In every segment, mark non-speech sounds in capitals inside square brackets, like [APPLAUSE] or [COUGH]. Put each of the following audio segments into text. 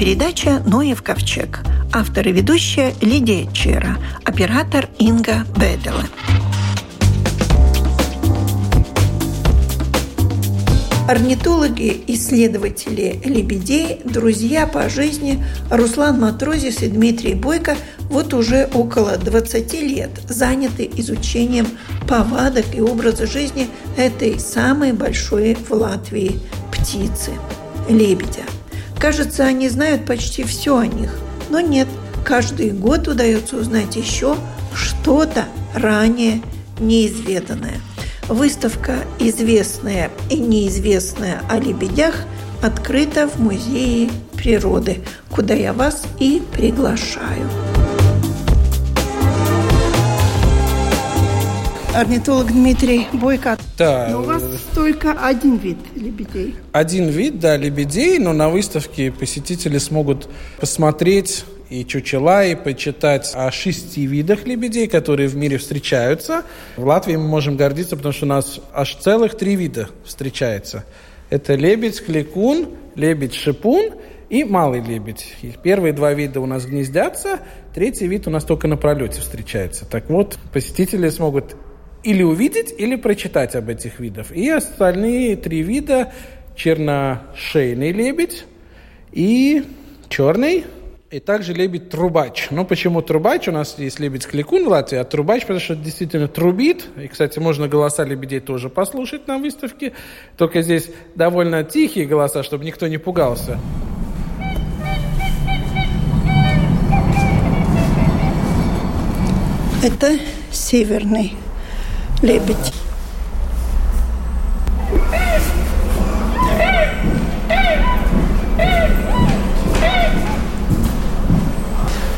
передача «Ноев ковчег». Автор и ведущая Лидия Чера, оператор Инга Бедела. Орнитологи, исследователи лебедей, друзья по жизни Руслан Матрозис и Дмитрий Бойко вот уже около 20 лет заняты изучением повадок и образа жизни этой самой большой в Латвии птицы – лебедя. Кажется, они знают почти все о них, но нет, каждый год удается узнать еще что-то ранее неизведанное – Выставка «Известная и неизвестная о лебедях» открыта в Музее природы, куда я вас и приглашаю. Орнитолог Дмитрий Бойко. Да. Но у вас только один вид лебедей. Один вид, да, лебедей, но на выставке посетители смогут посмотреть и чучела, и почитать о шести видах лебедей, которые в мире встречаются. В Латвии мы можем гордиться, потому что у нас аж целых три вида встречается. Это лебедь, кликун, лебедь, шипун и малый лебедь. И первые два вида у нас гнездятся, третий вид у нас только на пролете встречается. Так вот, посетители смогут или увидеть, или прочитать об этих видах. И остальные три вида черношейный лебедь и черный и также лебедь-трубач. Ну, почему трубач? У нас есть лебедь-кликун в Латвии, а трубач, потому что действительно трубит. И, кстати, можно голоса лебедей тоже послушать на выставке. Только здесь довольно тихие голоса, чтобы никто не пугался. Это северный лебедь.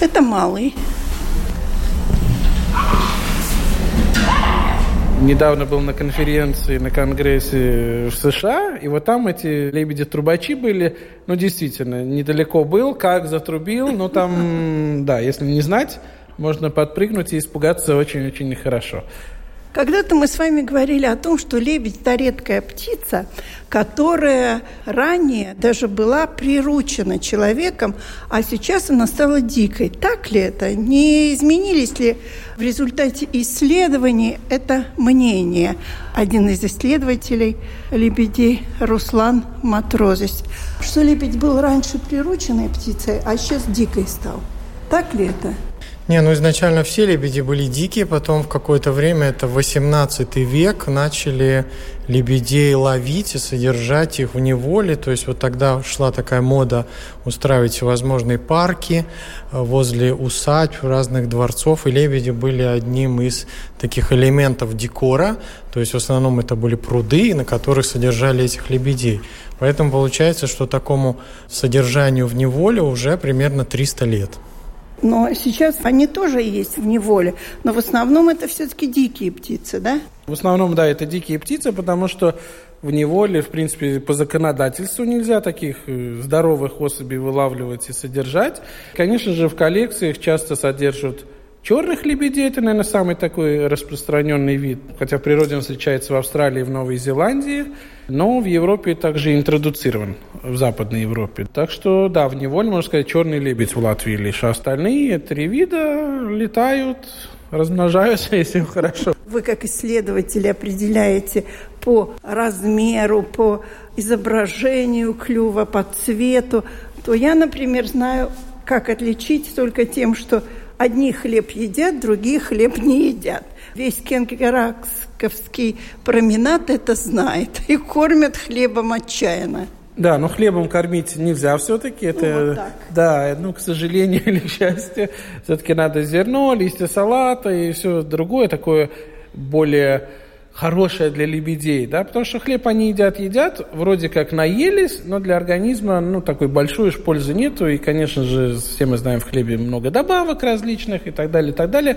Это малый. Недавно был на конференции, на конгрессе в США, и вот там эти лебеди-трубачи были, ну, действительно, недалеко был, как затрубил, ну, там, да, если не знать, можно подпрыгнуть и испугаться очень-очень нехорошо. Когда-то мы с вами говорили о том, что лебедь – это редкая птица, которая ранее даже была приручена человеком, а сейчас она стала дикой. Так ли это? Не изменились ли в результате исследований это мнение? Один из исследователей лебедей Руслан Матрозис. Что лебедь был раньше прирученной птицей, а сейчас дикой стал. Так ли это? Не, ну изначально все лебеди были дикие, потом в какое-то время, это 18 век, начали лебедей ловить и содержать их в неволе. То есть вот тогда шла такая мода устраивать всевозможные парки э, возле усадьб, разных дворцов, и лебеди были одним из таких элементов декора. То есть в основном это были пруды, на которых содержали этих лебедей. Поэтому получается, что такому содержанию в неволе уже примерно 300 лет. Но сейчас они тоже есть в неволе. Но в основном это все-таки дикие птицы, да? В основном, да, это дикие птицы, потому что в неволе, в принципе, по законодательству нельзя таких э, здоровых особей вылавливать и содержать. Конечно же, в коллекциях часто содержат черных лебедей. Это, наверное, самый такой распространенный вид. Хотя в природе он встречается в Австралии и в Новой Зеландии. Но в Европе также интродуцирован, в Западной Европе. Так что, да, в неволе, можно сказать, черный лебедь в Латвии лишь. А остальные три вида летают, размножаются, [LAUGHS] если хорошо. Вы как исследователи определяете по размеру, по изображению клюва, по цвету, то я, например, знаю, как отличить только тем, что одни хлеб едят, другие хлеб не едят. Весь Кенгераксковский променад это знает и кормят хлебом отчаянно. Да, но хлебом кормить нельзя все-таки. Это, ну, вот так. Да, ну, к сожалению [LAUGHS] или к счастью, все-таки надо зерно, листья салата и все другое такое более хорошее для лебедей, да, потому что хлеб они едят, едят, вроде как наелись, но для организма, ну, такой большой уж пользы нету, и, конечно же, все мы знаем, в хлебе много добавок различных и так далее, и так далее.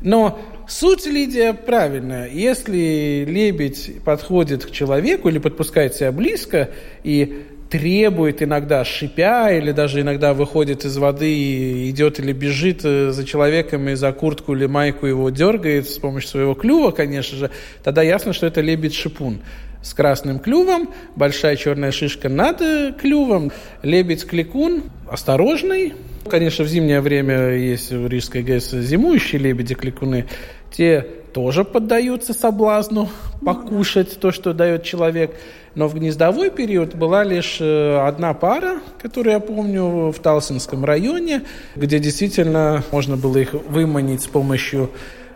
Но суть Лидия правильная. Если лебедь подходит к человеку или подпускает себя близко и требует иногда, шипя, или даже иногда выходит из воды и идет или бежит э, за человеком и за куртку или майку его дергает с помощью своего клюва, конечно же, тогда ясно, что это лебедь-шипун с красным клювом, большая черная шишка над э, клювом, лебедь-кликун осторожный. Конечно, в зимнее время есть в Рижской ГЭС зимующие лебеди-кликуны. Те тоже поддаются соблазну покушать то, что дает человек. Но в гнездовой период была лишь э, одна пара, которую я помню в Талсинском районе, где действительно можно было их выманить с помощью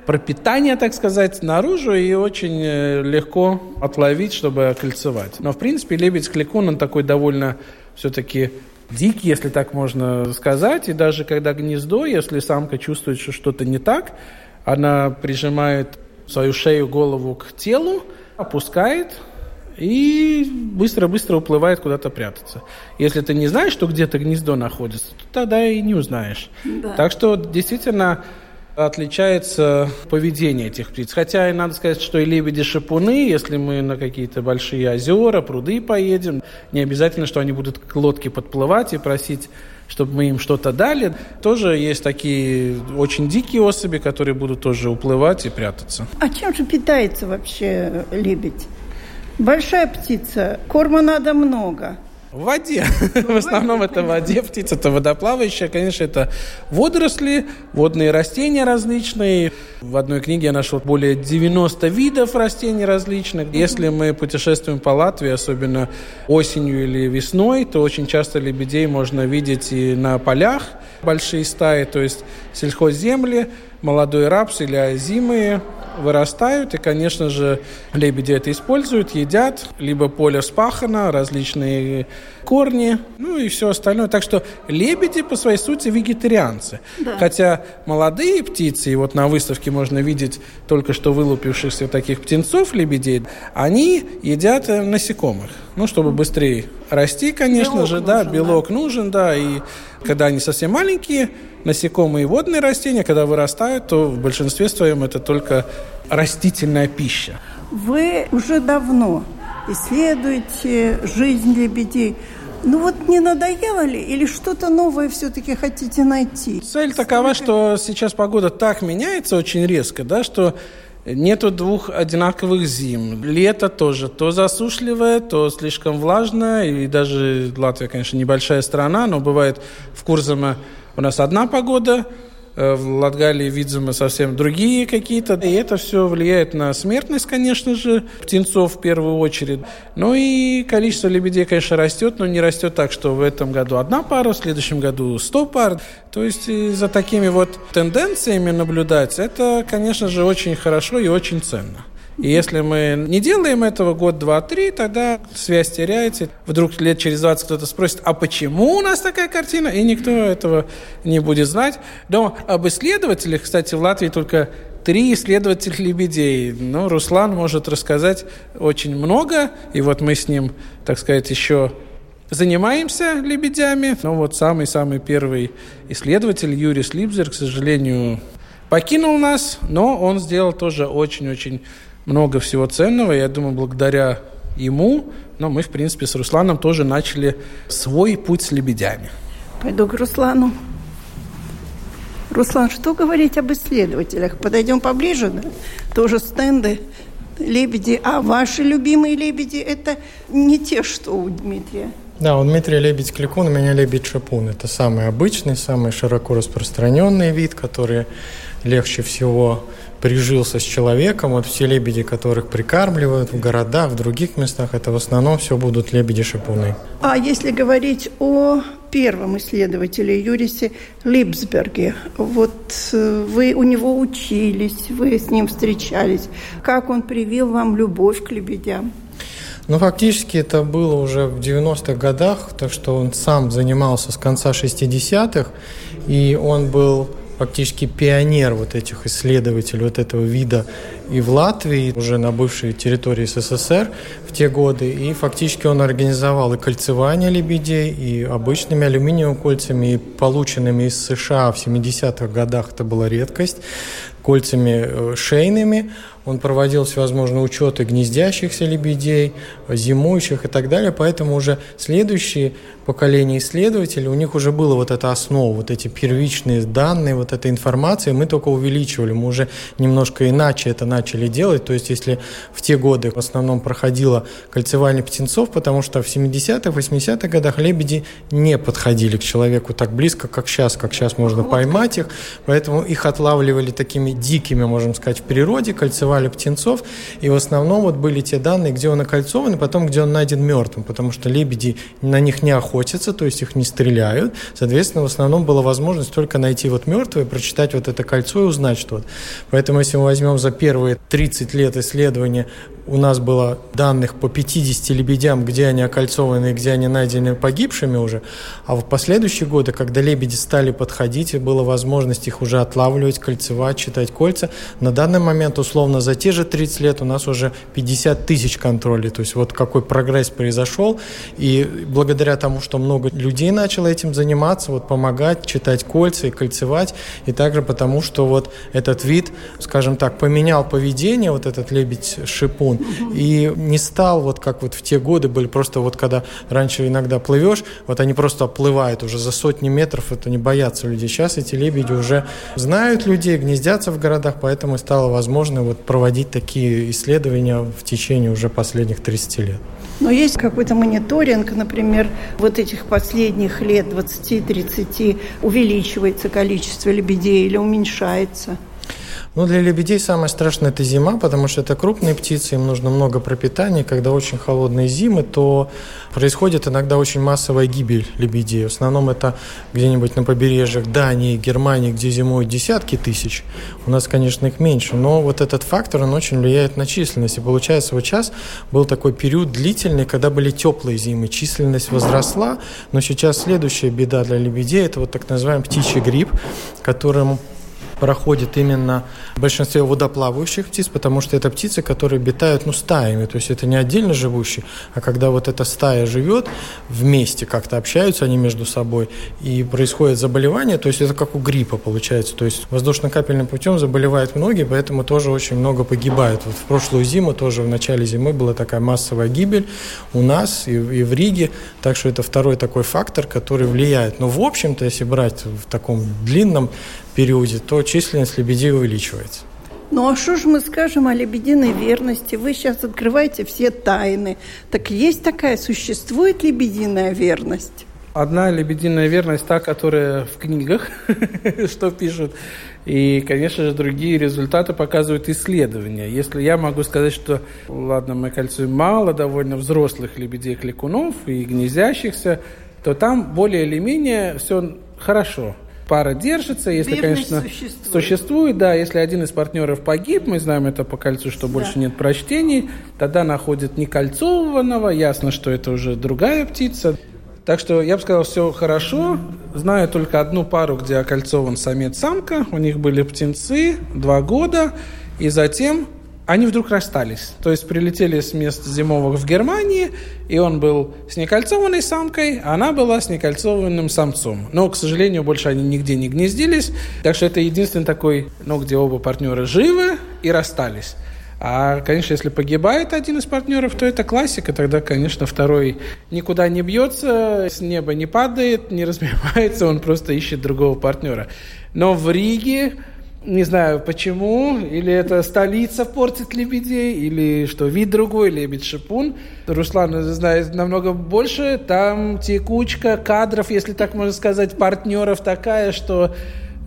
пропитания, так сказать, наружу и очень э, легко отловить, чтобы окольцевать. Но, в принципе, лебедь-кликун, он такой довольно все-таки дикий, если так можно сказать. И даже когда гнездо, если самка чувствует, что что-то не так, она прижимает свою шею, голову к телу, опускает и быстро-быстро уплывает куда-то прятаться. Если ты не знаешь, что где-то гнездо находится, то тогда и не узнаешь. Да. Так что действительно отличается поведение этих птиц. Хотя и надо сказать, что и лебеди-шипуны, если мы на какие-то большие озера, пруды поедем, не обязательно, что они будут к лодке подплывать и просить чтобы мы им что-то дали. Тоже есть такие очень дикие особи, которые будут тоже уплывать и прятаться. А чем же питается вообще лебедь? Большая птица, корма надо много. В воде. [LAUGHS] В основном это в воде. Птица это водоплавающая. Конечно, это водоросли, водные растения различные. В одной книге я нашел более 90 видов растений различных. Если мы путешествуем по Латвии, особенно осенью или весной, то очень часто лебедей можно видеть и на полях большие стаи, то есть сельхозземли, молодой рапс или озимые вырастают, и, конечно же, лебеди это используют, едят, либо поле вспахано, различные корни, ну и все остальное. Так что лебеди по своей сути вегетарианцы. Да. Хотя молодые птицы, и вот на выставке можно видеть только что вылупившихся таких птенцов лебедей, они едят э, насекомых. Ну, чтобы быстрее расти, конечно белок же, да, белок да. нужен, да, и когда они совсем маленькие, насекомые и водные растения, когда вырастают, то в большинстве своем это только растительная пища. Вы уже давно исследуете жизнь лебедей. Ну вот не надоело ли или что-то новое все-таки хотите найти? Цель такова, что сейчас погода так меняется очень резко, да, что Нету двух одинаковых зим. Лето тоже то засушливое, то слишком влажное. И даже Латвия, конечно, небольшая страна, но бывает в Курзаме у нас одна погода, в Латгалии, видимо, совсем другие какие-то. И это все влияет на смертность, конечно же, птенцов в первую очередь. Ну и количество лебедей, конечно, растет, но не растет так, что в этом году одна пара, в следующем году сто пар. То есть за такими вот тенденциями наблюдать, это, конечно же, очень хорошо и очень ценно. И если мы не делаем этого год, два, три, тогда связь теряется. Вдруг лет через 20 кто-то спросит, а почему у нас такая картина? И никто этого не будет знать. Но об исследователях, кстати, в Латвии только три исследователя лебедей. Но Руслан может рассказать очень много. И вот мы с ним, так сказать, еще занимаемся лебедями. Но вот самый-самый первый исследователь Юрий Слипзер, к сожалению, покинул нас, но он сделал тоже очень-очень много всего ценного. Я думаю, благодаря ему, но мы, в принципе, с Русланом тоже начали свой путь с лебедями. Пойду к Руслану. Руслан, что говорить об исследователях? Подойдем поближе, да? Тоже стенды, лебеди. А ваши любимые лебеди – это не те, что у Дмитрия. Да, у Дмитрия лебедь кликун, у меня лебедь шапун. Это самый обычный, самый широко распространенный вид, который легче всего прижился с человеком. Вот все лебеди, которых прикармливают в городах, в других местах, это в основном все будут лебеди-шипуны. А если говорить о первом исследователе Юрисе Липсберге, вот э, вы у него учились, вы с ним встречались. Как он привил вам любовь к лебедям? Ну, фактически это было уже в 90-х годах, так что он сам занимался с конца 60-х, и он был фактически пионер вот этих исследователей вот этого вида и в Латвии, уже на бывшей территории СССР в те годы. И фактически он организовал и кольцевание лебедей, и обычными алюминиевыми кольцами, и полученными из США в 70-х годах это была редкость, кольцами э, шейными. Он проводил всевозможные учеты гнездящихся лебедей, зимующих и так далее, поэтому уже следующие поколения исследователей, у них уже было вот эта основа, вот эти первичные данные, вот эта информация, мы только увеличивали, мы уже немножко иначе это начали делать, то есть если в те годы в основном проходило кольцевание птенцов, потому что в 70-х, 80-х годах лебеди не подходили к человеку так близко, как сейчас, как сейчас можно поймать их, поэтому их отлавливали такими дикими, можем сказать, в природе, кольцевали птенцов, и в основном вот были те данные, где он окольцован, и потом, где он найден мертвым, потому что лебеди на них не охотятся, то есть их не стреляют, соответственно, в основном была возможность только найти вот мертвые, прочитать вот это кольцо и узнать что-то. Поэтому, если мы возьмем за первые 30 лет исследования у нас было данных по 50 лебедям, где они окольцованы и где они найдены погибшими уже, а в последующие годы, когда лебеди стали подходить, и была возможность их уже отлавливать, кольцевать, читать кольца, на данный момент, условно, за те же 30 лет у нас уже 50 тысяч контролей, то есть вот какой прогресс произошел, и благодаря тому, что много людей начало этим заниматься, вот помогать, читать кольца и кольцевать, и также потому, что вот этот вид, скажем так, поменял поведение, вот этот лебедь-шипун, и не стал, вот как вот в те годы были, просто вот когда раньше иногда плывешь, вот они просто оплывают уже за сотни метров, это не боятся людей. Сейчас эти лебеди уже знают людей, гнездятся в городах, поэтому стало возможно вот проводить такие исследования в течение уже последних 30 лет. Но есть какой-то мониторинг, например, вот этих последних лет, 20-30, увеличивается количество лебедей или уменьшается? Ну, для лебедей самое страшное – это зима, потому что это крупные птицы, им нужно много пропитания. Когда очень холодные зимы, то происходит иногда очень массовая гибель лебедей. В основном это где-нибудь на побережьях Дании, Германии, где зимуют десятки тысяч. У нас, конечно, их меньше, но вот этот фактор, он очень влияет на численность. И получается, вот сейчас был такой период длительный, когда были теплые зимы, численность возросла, но сейчас следующая беда для лебедей – это вот так называемый птичий грипп, которым проходит именно в большинстве водоплавающих птиц, потому что это птицы, которые обитают ну, стаями, то есть это не отдельно живущие, а когда вот эта стая живет вместе, как-то общаются они между собой, и происходит заболевание, то есть это как у гриппа получается, то есть воздушно-капельным путем заболевают многие, поэтому тоже очень много погибают. Вот в прошлую зиму тоже в начале зимы была такая массовая гибель у нас и, и в Риге, так что это второй такой фактор, который влияет. Но в общем-то, если брать в таком длинном периоде, то численность лебедей увеличивается. Ну а что же мы скажем о лебединой верности? Вы сейчас открываете все тайны. Так есть такая, существует лебединая верность? Одна лебединая верность, та, которая в книгах, [LAUGHS] что пишут. И, конечно же, другие результаты показывают исследования. Если я могу сказать, что, ладно, мы кольцуем мало довольно взрослых лебедей-кликунов и гнездящихся, то там более или менее все хорошо пара держится, если, Верность конечно, существует. существует, да, если один из партнеров погиб, мы знаем это по кольцу, что больше да. нет прочтений, тогда находят некольцованного, ясно, что это уже другая птица. Так что я бы сказал, все хорошо. Знаю только одну пару, где окольцован самец-самка. У них были птенцы два года. И затем они вдруг расстались. То есть прилетели с мест зимовых в Германии, и он был с некольцованной самкой, а она была с некольцованным самцом. Но, к сожалению, больше они нигде не гнездились. Так что это единственный такой, ну, где оба партнера живы и расстались. А, конечно, если погибает один из партнеров, то это классика. Тогда, конечно, второй никуда не бьется, с неба не падает, не [LAUGHS] разбивается, он просто ищет другого партнера. Но в Риге не знаю почему, или это столица портит лебедей, или что, вид другой, лебедь-шипун. Руслан знает намного больше, там текучка кадров, если так можно сказать, партнеров такая, что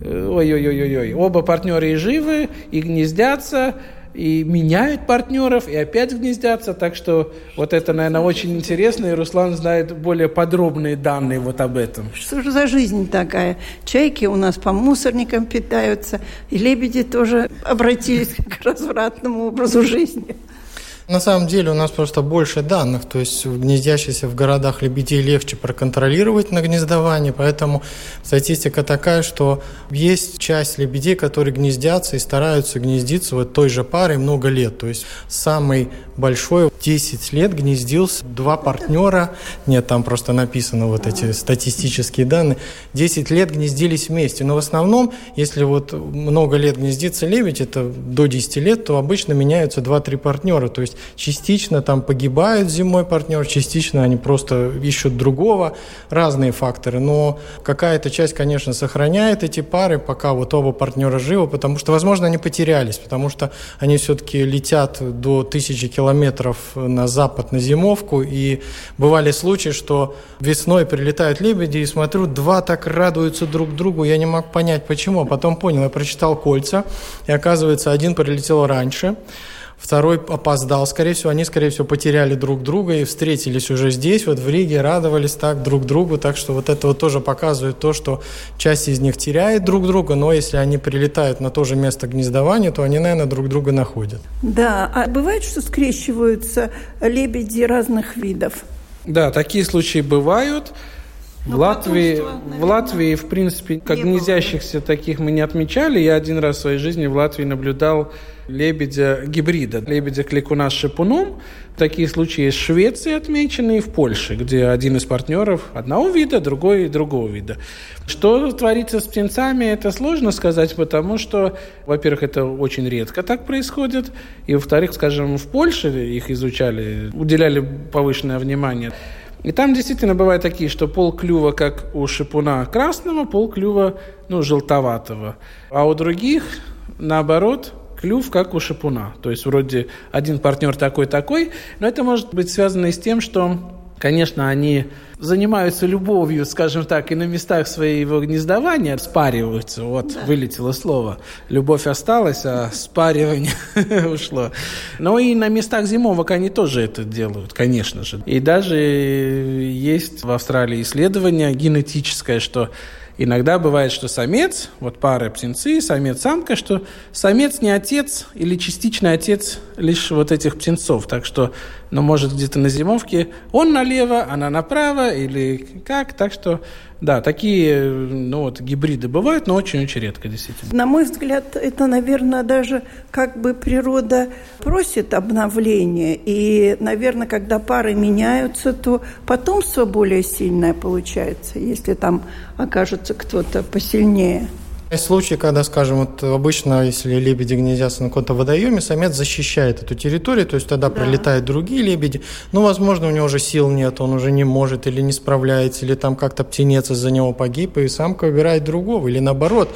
э, ой-ой-ой-ой, оба партнера и живы, и гнездятся, и меняют партнеров, и опять гнездятся. Так что вот это, наверное, очень интересно, и Руслан знает более подробные данные вот об этом. Что же за жизнь такая? Чайки у нас по мусорникам питаются, и лебеди тоже обратились [LAUGHS] к развратному образу жизни. На самом деле у нас просто больше данных, то есть гнездящиеся в городах лебедей легче проконтролировать на гнездование, поэтому статистика такая, что есть часть лебедей, которые гнездятся и стараются гнездиться вот той же парой много лет. То есть самый большой 10 лет гнездился два партнера, нет, там просто написано вот эти статистические данные, 10 лет гнездились вместе. Но в основном, если вот много лет гнездится лебедь, это до 10 лет, то обычно меняются 2-3 партнера. То есть частично там погибают зимой партнер, частично они просто ищут другого, разные факторы. Но какая-то часть, конечно, сохраняет эти пары, пока вот оба партнера живы, потому что, возможно, они потерялись, потому что они все-таки летят до тысячи километров на запад на зимовку, и бывали случаи, что весной прилетают лебеди, и смотрю, два так радуются друг другу, я не мог понять, почему, а потом понял, я прочитал кольца, и оказывается, один прилетел раньше, Второй опоздал. Скорее всего, они, скорее всего, потеряли друг друга и встретились уже здесь, вот в Риге, радовались так друг другу. Так что вот это вот тоже показывает то, что часть из них теряет друг друга, но если они прилетают на то же место гнездования, то они, наверное, друг друга находят. Да, а бывает, что скрещиваются лебеди разных видов? Да, такие случаи бывают. В Латвии, в Латвии, в принципе, как гнездящихся таких мы не отмечали. Я один раз в своей жизни в Латвии наблюдал лебедя гибрида, лебедя кликуна с шипуном. Такие случаи в Швеции отмечены и в Польше, где один из партнеров одного вида, другой другого вида. Что творится с птенцами, это сложно сказать, потому что, во-первых, это очень редко так происходит, и, во-вторых, скажем, в Польше их изучали, уделяли повышенное внимание. И там действительно бывают такие, что пол клюва, как у шипуна красного, пол клюва, ну, желтоватого. А у других, наоборот, клюв, как у шипуна. То есть вроде один партнер такой-такой, но это может быть связано и с тем, что Конечно, они занимаются любовью, скажем так, и на местах своего гнездования спариваются. Вот, да. вылетело слово. Любовь осталась, а спаривание [LAUGHS] ушло. Но и на местах зимовок они тоже это делают, конечно же. И даже есть в Австралии исследование генетическое, что Иногда бывает, что самец, вот пара птенцы, самец-самка, что самец не отец или частичный отец лишь вот этих птенцов. Так что, ну, может, где-то на зимовке он налево, она направо или как. Так что да, такие ну, вот, гибриды бывают, но очень-очень редко, действительно. На мой взгляд, это, наверное, даже как бы природа просит обновления. И, наверное, когда пары меняются, то потомство более сильное получается, если там окажется кто-то посильнее. Есть случаи, когда, скажем, вот обычно, если лебеди гнездятся на каком-то водоеме, самец защищает эту территорию, то есть тогда да. прилетают другие лебеди. Ну, возможно, у него уже сил нет, он уже не может или не справляется, или там как-то птенец из-за него погиб, и самка выбирает другого, или наоборот.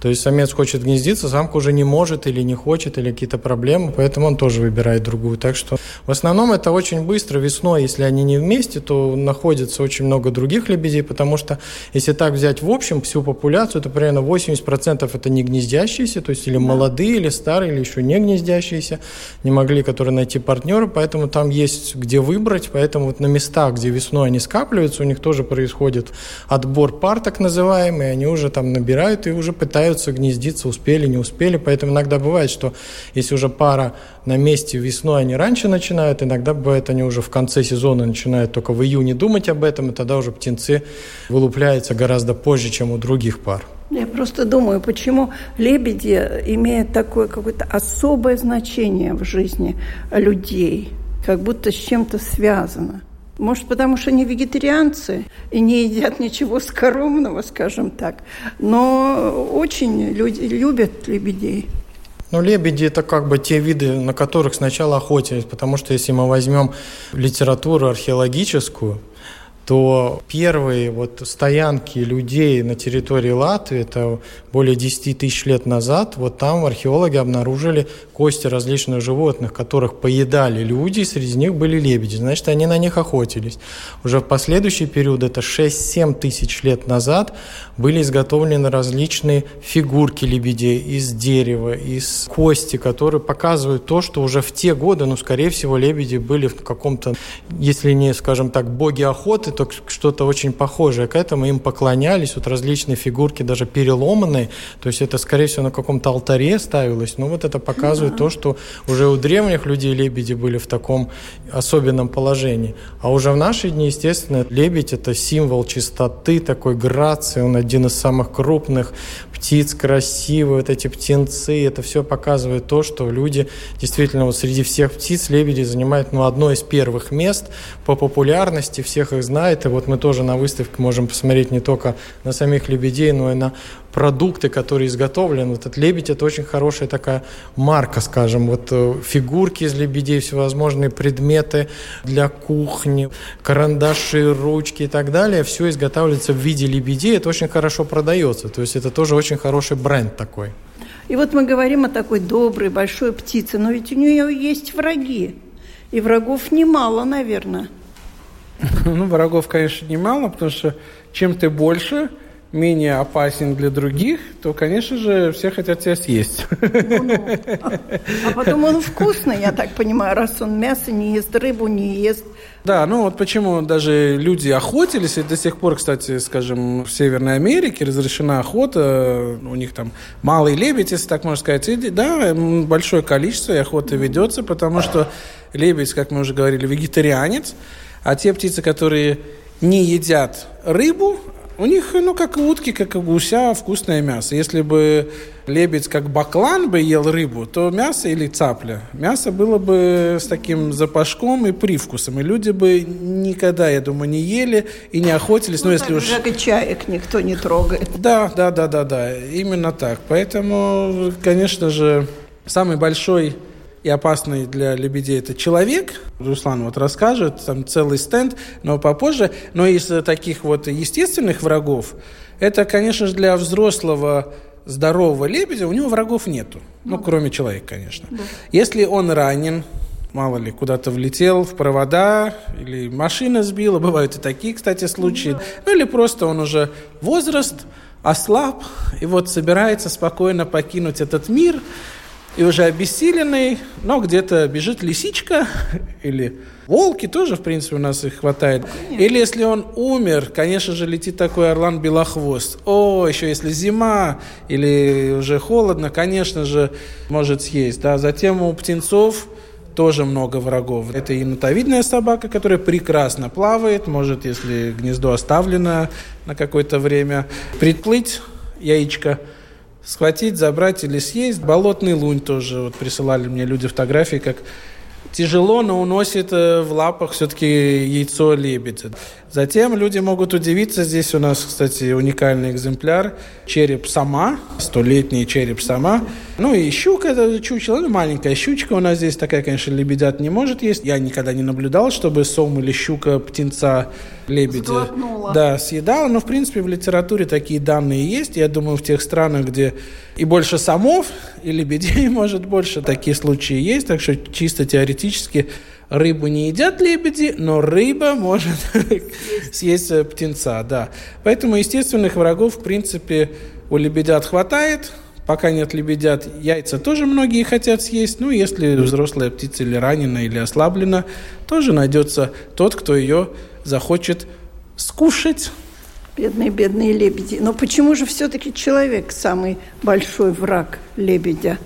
То есть самец хочет гнездиться, самка уже не может или не хочет, или какие-то проблемы, поэтому он тоже выбирает другую. Так что в основном это очень быстро. Весной, если они не вместе, то находится очень много других лебедей, потому что если так взять в общем всю популяцию, то примерно 80 80% это не гнездящиеся, то есть или молодые, или старые, или еще не гнездящиеся, не могли, которые найти партнера, поэтому там есть где выбрать, поэтому вот на местах, где весной они скапливаются, у них тоже происходит отбор пар, так называемый, они уже там набирают и уже пытаются гнездиться, успели, не успели, поэтому иногда бывает, что если уже пара на месте весной, они раньше начинают, иногда бывает, они уже в конце сезона начинают только в июне думать об этом, и тогда уже птенцы вылупляются гораздо позже, чем у других пар. Я просто думаю, почему лебеди имеют такое какое-то особое значение в жизни людей, как будто с чем-то связано. Может, потому что они вегетарианцы и не едят ничего скоромного, скажем так. Но очень люди любят лебедей. Ну, лебеди – это как бы те виды, на которых сначала охотились, потому что если мы возьмем литературу археологическую, то первые вот стоянки людей на территории Латвии, это более 10 тысяч лет назад, вот там археологи обнаружили кости различных животных, которых поедали люди, среди них были лебеди. Значит, они на них охотились. Уже в последующий период, это 6-7 тысяч лет назад, были изготовлены различные фигурки лебедей из дерева, из кости, которые показывают то, что уже в те годы, ну, скорее всего, лебеди были в каком-то, если не, скажем так, боги охоты, то что-то очень похожее к этому. Им поклонялись, вот различные фигурки, даже переломанные. То есть это, скорее всего, на каком-то алтаре ставилось. Ну, вот это показывает показывает то, что уже у древних людей лебеди были в таком особенном положении. А уже в наши дни, естественно, лебедь – это символ чистоты, такой грации, он один из самых крупных птиц, красивый, вот эти птенцы, это все показывает то, что люди действительно вот среди всех птиц лебеди занимают ну, одно из первых мест по популярности, всех их знает, и вот мы тоже на выставке можем посмотреть не только на самих лебедей, но и на продукты, которые изготовлены. Этот лебедь – это очень хорошая такая марка, скажем. Вот э, фигурки из лебедей, всевозможные предметы для кухни, карандаши, ручки и так далее. Все изготавливается в виде лебедей. Это очень хорошо продается. То есть это тоже очень хороший бренд такой. И вот мы говорим о такой доброй, большой птице, но ведь у нее есть враги. И врагов немало, наверное. [LAUGHS] Ну, врагов, конечно, немало, потому что чем ты больше, менее опасен для других, то, конечно же, все хотят тебя съесть. Ну, ну. А потом он вкусный, я так понимаю, раз он мясо не ест, рыбу не ест. Да, ну вот почему даже люди охотились, и до сих пор, кстати, скажем, в Северной Америке разрешена охота, у них там малый лебедь, если так можно сказать, и, да, большое количество, и охота ведется, потому что лебедь, как мы уже говорили, вегетарианец, а те птицы, которые не едят рыбу, у них, ну, как и утки, как и гуся, вкусное мясо. Если бы лебедь, как баклан бы ел рыбу, то мясо или цапля, мясо было бы с таким запашком и привкусом. И люди бы никогда, я думаю, не ели и не охотились. Ну, ну если уж... и чаек никто не трогает. Да, да, да, да, да, именно так. Поэтому, конечно же, самый большой и опасный для лебедей это человек. Руслан вот расскажет, там целый стенд, но попозже. Но из таких вот естественных врагов, это, конечно же, для взрослого здорового лебедя у него врагов нету. Ну, ну кроме человека, конечно. Да. Если он ранен, мало ли, куда-то влетел в провода, или машина сбила, [LAUGHS] бывают и такие, кстати, случаи. Да. Ну, или просто он уже возраст, ослаб, и вот собирается спокойно покинуть этот мир, и уже обессиленный, но где-то бежит лисичка [LAUGHS] или волки тоже, в принципе, у нас их хватает. Конечно. Или если он умер, конечно же, летит такой орлан белохвост. О, еще если зима или уже холодно, конечно же, может съесть. Да. Затем у птенцов тоже много врагов. Это и нотовидная собака, которая прекрасно плавает, может, если гнездо оставлено на какое-то время, приплыть яичко – схватить, забрать или съесть. Болотный лунь тоже вот присылали мне люди фотографии, как тяжело, но уносит э, в лапах все-таки яйцо лебедя. Затем люди могут удивиться. Здесь у нас, кстати, уникальный экземпляр. Череп сама, столетний череп сама. Ну и щука, это чучело, ну, маленькая щучка у нас здесь. Такая, конечно, лебедят не может есть. Я никогда не наблюдал, чтобы сом или щука птенца лебедя Сглотнула. да, съедала. Но, в принципе, в литературе такие данные есть. Я думаю, в тех странах, где и больше самов, и лебедей, [LAUGHS] может, больше такие случаи есть. Так что чисто теоретически рыбу не едят лебеди, но рыба может [LAUGHS] съесть э, птенца, да. Поэтому естественных врагов, в принципе, у лебедят хватает. Пока нет лебедят, яйца тоже многие хотят съесть. Ну, если взрослая птица или ранена, или ослаблена, тоже найдется тот, кто ее захочет скушать. Бедные, бедные лебеди. Но почему же все-таки человек самый большой враг лебедя?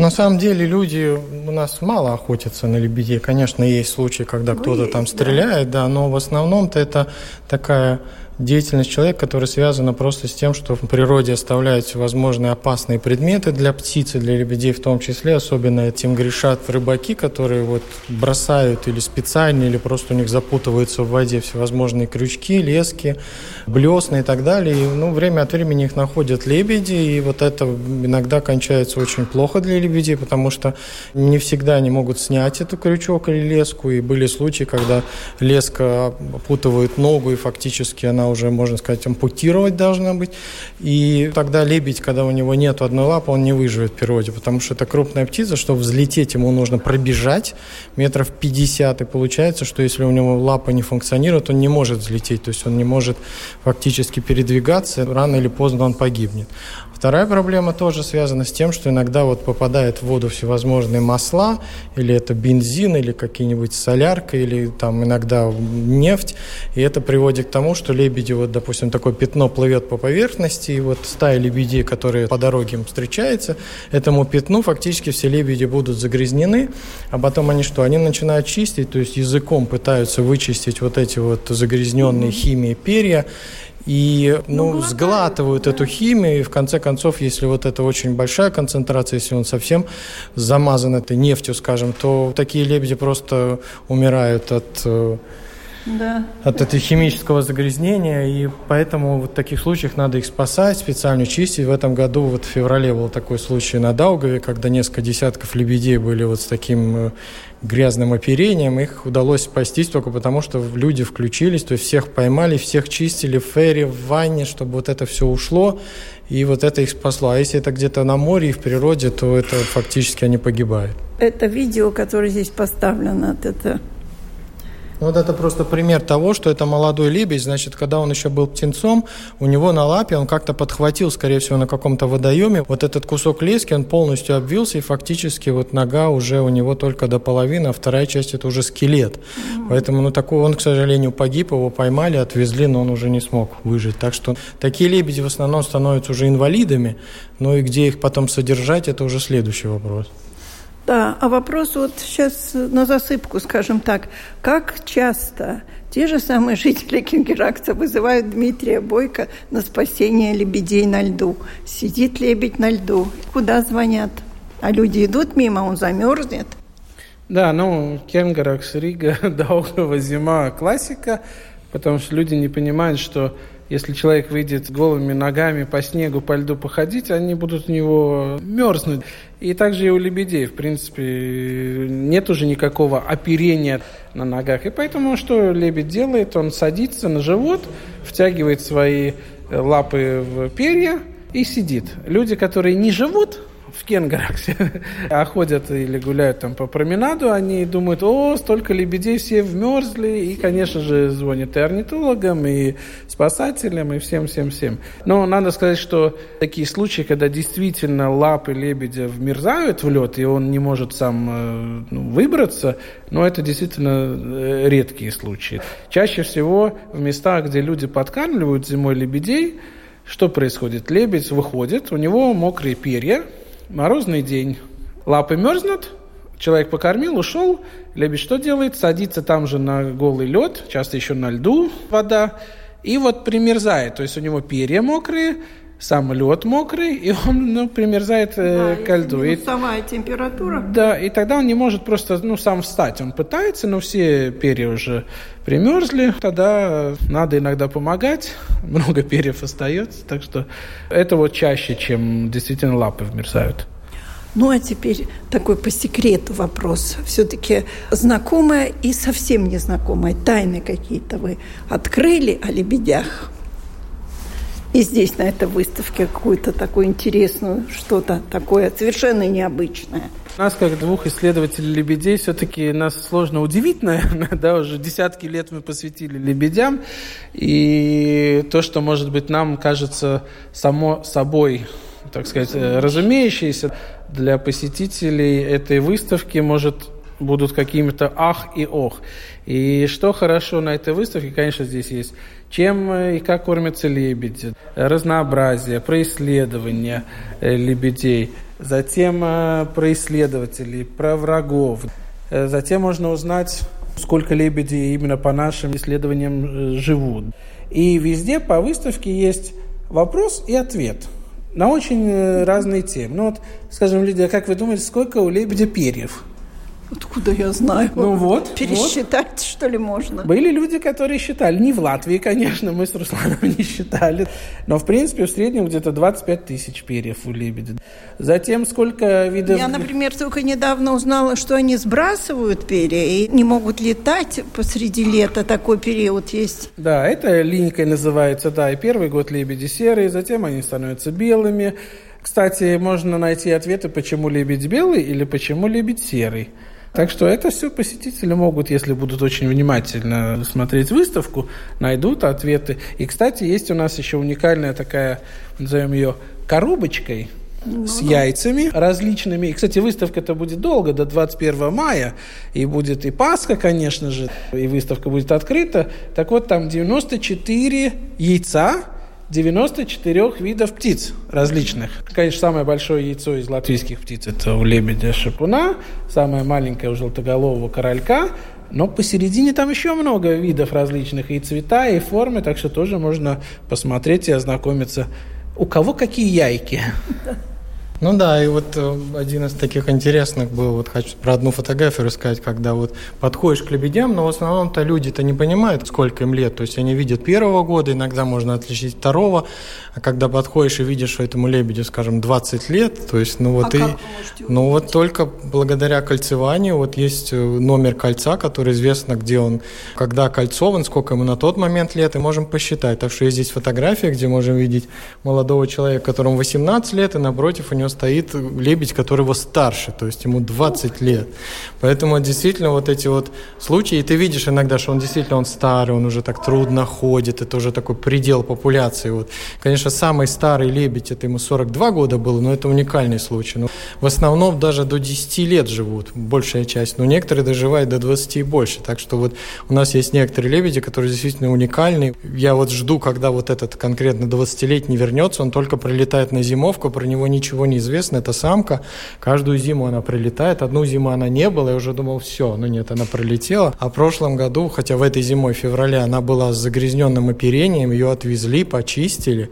На самом деле люди у нас мало охотятся на лебедей. Конечно, есть случаи, когда ну, кто-то там стреляет, да. да, но в основном-то это такая деятельность человека, которая связана просто с тем, что в природе оставляют всевозможные опасные предметы для птиц и для лебедей в том числе. Особенно этим грешат рыбаки, которые вот бросают или специально, или просто у них запутываются в воде всевозможные крючки, лески, блесны и так далее. И, ну, время от времени их находят лебеди, и вот это иногда кончается очень плохо для лебедей, потому что не всегда они могут снять эту крючок или леску, и были случаи, когда леска опутывает ногу, и фактически она уже, можно сказать, ампутировать должна быть. И тогда лебедь, когда у него нет одной лапы, он не выживет в природе, потому что это крупная птица, чтобы взлететь, ему нужно пробежать метров 50, и получается, что если у него лапа не функционирует, он не может взлететь, то есть он не может фактически передвигаться, рано или поздно он погибнет. Вторая проблема тоже связана с тем, что иногда вот попадает в воду всевозможные масла, или это бензин, или какие-нибудь солярка, или там иногда нефть, и это приводит к тому, что лебеди, вот, допустим, такое пятно плывет по поверхности, и вот стая лебедей, которые по дороге им встречается, этому пятну фактически все лебеди будут загрязнены, а потом они что? Они начинают чистить, то есть языком пытаются вычистить вот эти вот загрязненные химией перья, и ну, ну сглатывают да. эту химию, и в конце концов, если вот это очень большая концентрация, если он совсем замазан этой нефтью, скажем, то такие лебеди просто умирают от э, да. от этого химического загрязнения, и поэтому вот в таких случаях надо их спасать, специально чистить. В этом году, вот в феврале был такой случай на Даугаве, когда несколько десятков лебедей были вот с таким э, грязным оперением, их удалось спастись только потому, что люди включились, то есть всех поймали, всех чистили в ферри, в ванне, чтобы вот это все ушло, и вот это их спасло. А если это где-то на море и в природе, то это фактически они погибают. Это видео, которое здесь поставлено, это ну, вот это просто пример того, что это молодой лебедь, значит, когда он еще был птенцом, у него на лапе он как-то подхватил, скорее всего, на каком-то водоеме, вот этот кусок лески, он полностью обвился, и фактически вот нога уже у него только до половины, а вторая часть это уже скелет. Mm-hmm. Поэтому, ну, такой он, к сожалению, погиб, его поймали, отвезли, но он уже не смог выжить. Так что такие лебеди в основном становятся уже инвалидами, но и где их потом содержать, это уже следующий вопрос. Да, а вопрос вот сейчас на засыпку, скажем так. Как часто те же самые жители [LAUGHS] Кенгеракса вызывают Дмитрия Бойко на спасение лебедей на льду? Сидит лебедь на льду, куда звонят? А люди идут мимо, он замерзнет. Да, ну, Кенгеракс, Рига, [LAUGHS] Даугава, зима – классика, потому что люди не понимают, что если человек выйдет голыми ногами по снегу, по льду походить, они будут у него мерзнуть. И также и у лебедей, в принципе, нет уже никакого оперения на ногах. И поэтому что лебедь делает? Он садится на живот, втягивает свои лапы в перья и сидит. Люди, которые не живут, в Кенгараксе, а [LAUGHS] ходят или гуляют там по променаду, они думают, о, столько лебедей, все вмерзли, и, конечно же, звонят и орнитологам, и спасателям, и всем-всем-всем. Но надо сказать, что такие случаи, когда действительно лапы лебедя вмерзают в лед, и он не может сам э, ну, выбраться, но это действительно э, редкие случаи. Чаще всего в местах, где люди подкармливают зимой лебедей, что происходит? Лебедь выходит, у него мокрые перья, морозный день, лапы мерзнут, человек покормил, ушел, лебедь что делает? Садится там же на голый лед, часто еще на льду вода, и вот примерзает, то есть у него перья мокрые, сам лед мокрый, и он ну, примерзает э, да, ко льду. И, самая температура. Да, и тогда он не может просто ну, сам встать. Он пытается, но все перья уже примерзли. Тогда надо иногда помогать. [LAUGHS] Много перьев остается. Так что это вот чаще, чем действительно лапы вмерзают. Ну а теперь такой по секрету вопрос. Все-таки знакомая и совсем незнакомая тайны какие-то вы открыли о лебедях? И здесь на этой выставке какую-то такую интересную, что-то такое совершенно необычное. Нас, как двух исследователей лебедей, все-таки нас сложно удивить, [LAUGHS] наверное, да, уже десятки лет мы посвятили лебедям, и то, что, может быть, нам кажется само собой, так сказать, разумеющееся, для посетителей этой выставки может будут какими-то ах и ох. И что хорошо на этой выставке, конечно, здесь есть чем э, и как кормятся лебеди, разнообразие, про э, лебедей, затем э, про исследователей, про врагов. Затем можно узнать, сколько лебедей именно по нашим исследованиям живут. И везде по выставке есть вопрос и ответ на очень разные темы. Ну вот, скажем, Лидия, как вы думаете, сколько у лебедя перьев? Откуда я знаю? Ну вот. Пересчитать, вот. что ли, можно? Были люди, которые считали. Не в Латвии, конечно, мы с Русланом не считали. Но, в принципе, в среднем где-то 25 тысяч перьев у лебедя. Затем сколько видов... Я, например, только недавно узнала, что они сбрасывают перья и не могут летать посреди лета. Такой период есть. Да, это линейкой называется, да. И первый год лебеди серые, затем они становятся белыми. Кстати, можно найти ответы, почему лебедь белый или почему лебедь серый. Так что это все посетители могут, если будут очень внимательно смотреть выставку, найдут ответы. И, кстати, есть у нас еще уникальная такая, назовем ее коробочкой, ну, с яйцами различными. И, кстати, выставка это будет долго, до 21 мая. И будет и Пасха, конечно же, и выставка будет открыта. Так вот, там 94 яйца, 94 видов птиц различных. Конечно, самое большое яйцо из латвийских птиц – это у лебедя шипуна, самое маленькое у желтоголового королька, но посередине там еще много видов различных, и цвета, и формы, так что тоже можно посмотреть и ознакомиться. У кого какие яйки? Ну да, и вот э, один из таких интересных был, вот хочу про одну фотографию рассказать, когда вот подходишь к лебедям, но в основном-то люди-то не понимают, сколько им лет, то есть они видят первого года, иногда можно отличить второго, а когда подходишь и видишь, что этому лебедю, скажем, 20 лет, то есть, ну вот а и, ну вот только благодаря кольцеванию, вот есть э, номер кольца, который известно, где он, когда кольцован, сколько ему на тот момент лет, и можем посчитать. Так что есть здесь фотография, где можем видеть молодого человека, которому 18 лет, и напротив у него стоит лебедь, который его старше, то есть ему 20 лет. Поэтому действительно вот эти вот случаи, и ты видишь иногда, что он действительно он старый, он уже так трудно ходит, это уже такой предел популяции. Вот. Конечно, самый старый лебедь, это ему 42 года было, но это уникальный случай. Но в основном даже до 10 лет живут, большая часть, но некоторые доживают до 20 и больше. Так что вот у нас есть некоторые лебеди, которые действительно уникальны. Я вот жду, когда вот этот конкретно 20-летний вернется, он только прилетает на зимовку, про него ничего не известно, это самка. Каждую зиму она прилетает. Одну зиму она не была, я уже думал, все, ну нет, она прилетела. А в прошлом году, хотя в этой зимой, в феврале, она была с загрязненным оперением, ее отвезли, почистили,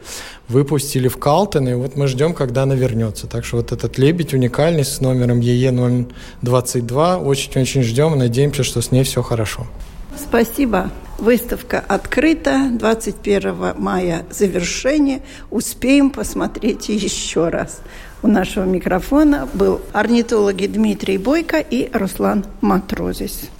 выпустили в Калтон, и вот мы ждем, когда она вернется. Так что вот этот лебедь уникальный с номером ЕЕ-022, очень-очень ждем и надеемся, что с ней все хорошо. Спасибо. Выставка открыта. 21 мая завершение. Успеем посмотреть еще раз. У нашего микрофона был орнитологи Дмитрий Бойко и Руслан Матрозис.